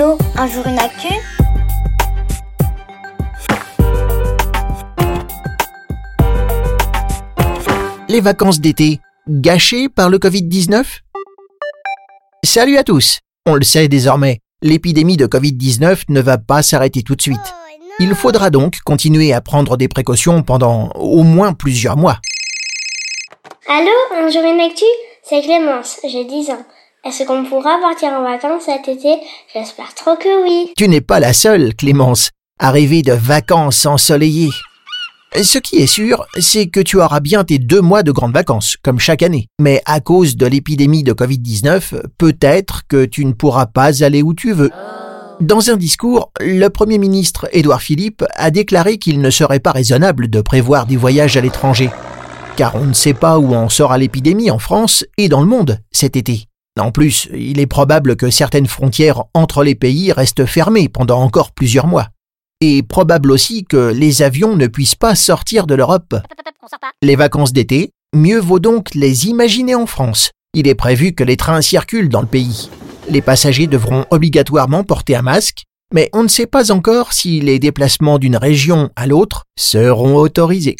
Allô, un jour une actu Les vacances d'été, gâchées par le Covid-19? Salut à tous On le sait désormais, l'épidémie de Covid-19 ne va pas s'arrêter tout de suite. Il faudra donc continuer à prendre des précautions pendant au moins plusieurs mois. Allô, un jour une actu C'est Clémence, j'ai 10 ans. Est-ce qu'on pourra partir en vacances cet été? J'espère trop que oui. Tu n'es pas la seule, Clémence, à rêver de vacances ensoleillées. Ce qui est sûr, c'est que tu auras bien tes deux mois de grandes vacances, comme chaque année. Mais à cause de l'épidémie de Covid-19, peut-être que tu ne pourras pas aller où tu veux. Dans un discours, le Premier ministre Édouard Philippe a déclaré qu'il ne serait pas raisonnable de prévoir des voyages à l'étranger. Car on ne sait pas où en sera l'épidémie en France et dans le monde cet été. En plus, il est probable que certaines frontières entre les pays restent fermées pendant encore plusieurs mois et probable aussi que les avions ne puissent pas sortir de l'Europe. Les vacances d'été, mieux vaut donc les imaginer en France. Il est prévu que les trains circulent dans le pays. Les passagers devront obligatoirement porter un masque, mais on ne sait pas encore si les déplacements d'une région à l'autre seront autorisés.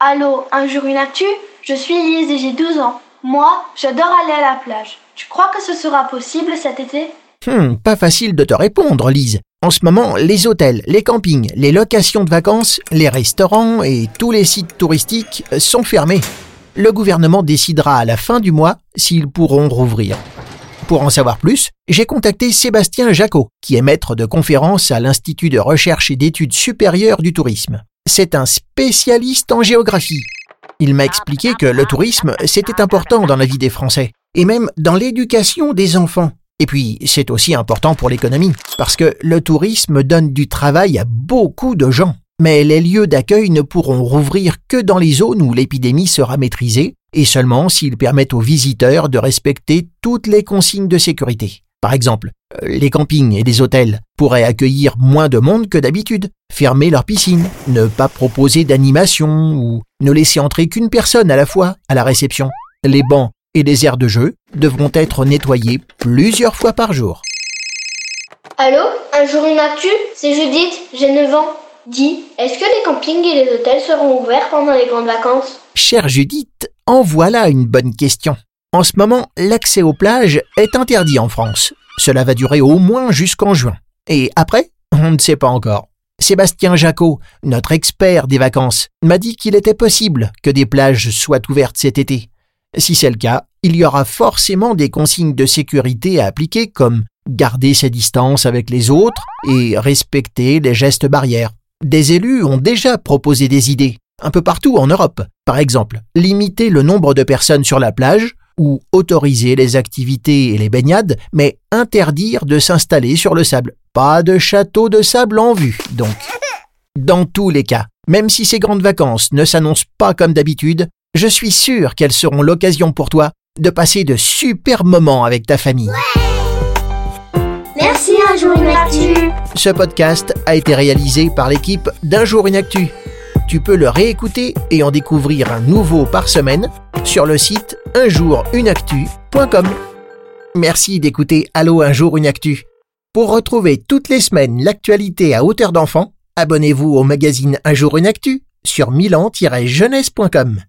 Allô, un jour une actu? Je suis Lise et j'ai 12 ans. Moi, j'adore aller à la plage. Tu crois que ce sera possible cet été? Hmm, pas facile de te répondre, Lise. En ce moment, les hôtels, les campings, les locations de vacances, les restaurants et tous les sites touristiques sont fermés. Le gouvernement décidera à la fin du mois s'ils pourront rouvrir. Pour en savoir plus, j'ai contacté Sébastien Jacot, qui est maître de conférence à l'Institut de recherche et d'études supérieures du tourisme. C'est un spécialiste en géographie. Il m'a expliqué que le tourisme, c'était important dans la vie des Français, et même dans l'éducation des enfants. Et puis, c'est aussi important pour l'économie, parce que le tourisme donne du travail à beaucoup de gens. Mais les lieux d'accueil ne pourront rouvrir que dans les zones où l'épidémie sera maîtrisée, et seulement s'ils permettent aux visiteurs de respecter toutes les consignes de sécurité. Par exemple, les campings et les hôtels pourraient accueillir moins de monde que d'habitude, fermer leurs piscines, ne pas proposer d'animation ou ne laisser entrer qu'une personne à la fois à la réception. Les bancs et les aires de jeu devront être nettoyés plusieurs fois par jour. Allô, un jour une actu? C'est Judith, j'ai 9 ans. Dis, est-ce que les campings et les hôtels seront ouverts pendant les grandes vacances? Chère Judith, en voilà une bonne question. En ce moment, l'accès aux plages est interdit en France. Cela va durer au moins jusqu'en juin. Et après, on ne sait pas encore. Sébastien Jacot, notre expert des vacances, m'a dit qu'il était possible que des plages soient ouvertes cet été. Si c'est le cas, il y aura forcément des consignes de sécurité à appliquer comme garder ses distances avec les autres et respecter les gestes barrières. Des élus ont déjà proposé des idées, un peu partout en Europe. Par exemple, limiter le nombre de personnes sur la plage ou autoriser les activités et les baignades, mais interdire de s'installer sur le sable. Pas de château de sable en vue, donc. Dans tous les cas, même si ces grandes vacances ne s'annoncent pas comme d'habitude, je suis sûr qu'elles seront l'occasion pour toi de passer de super moments avec ta famille. Merci, un jour une actu Ce podcast a été réalisé par l'équipe d'Un jour une actu. Tu peux le réécouter et en découvrir un nouveau par semaine sur le site unjourunactu.com. Merci d'écouter Allo un jour une actu. Pour retrouver toutes les semaines l'actualité à hauteur d'enfant, abonnez-vous au magazine Un jour une actu sur milan-jeunesse.com.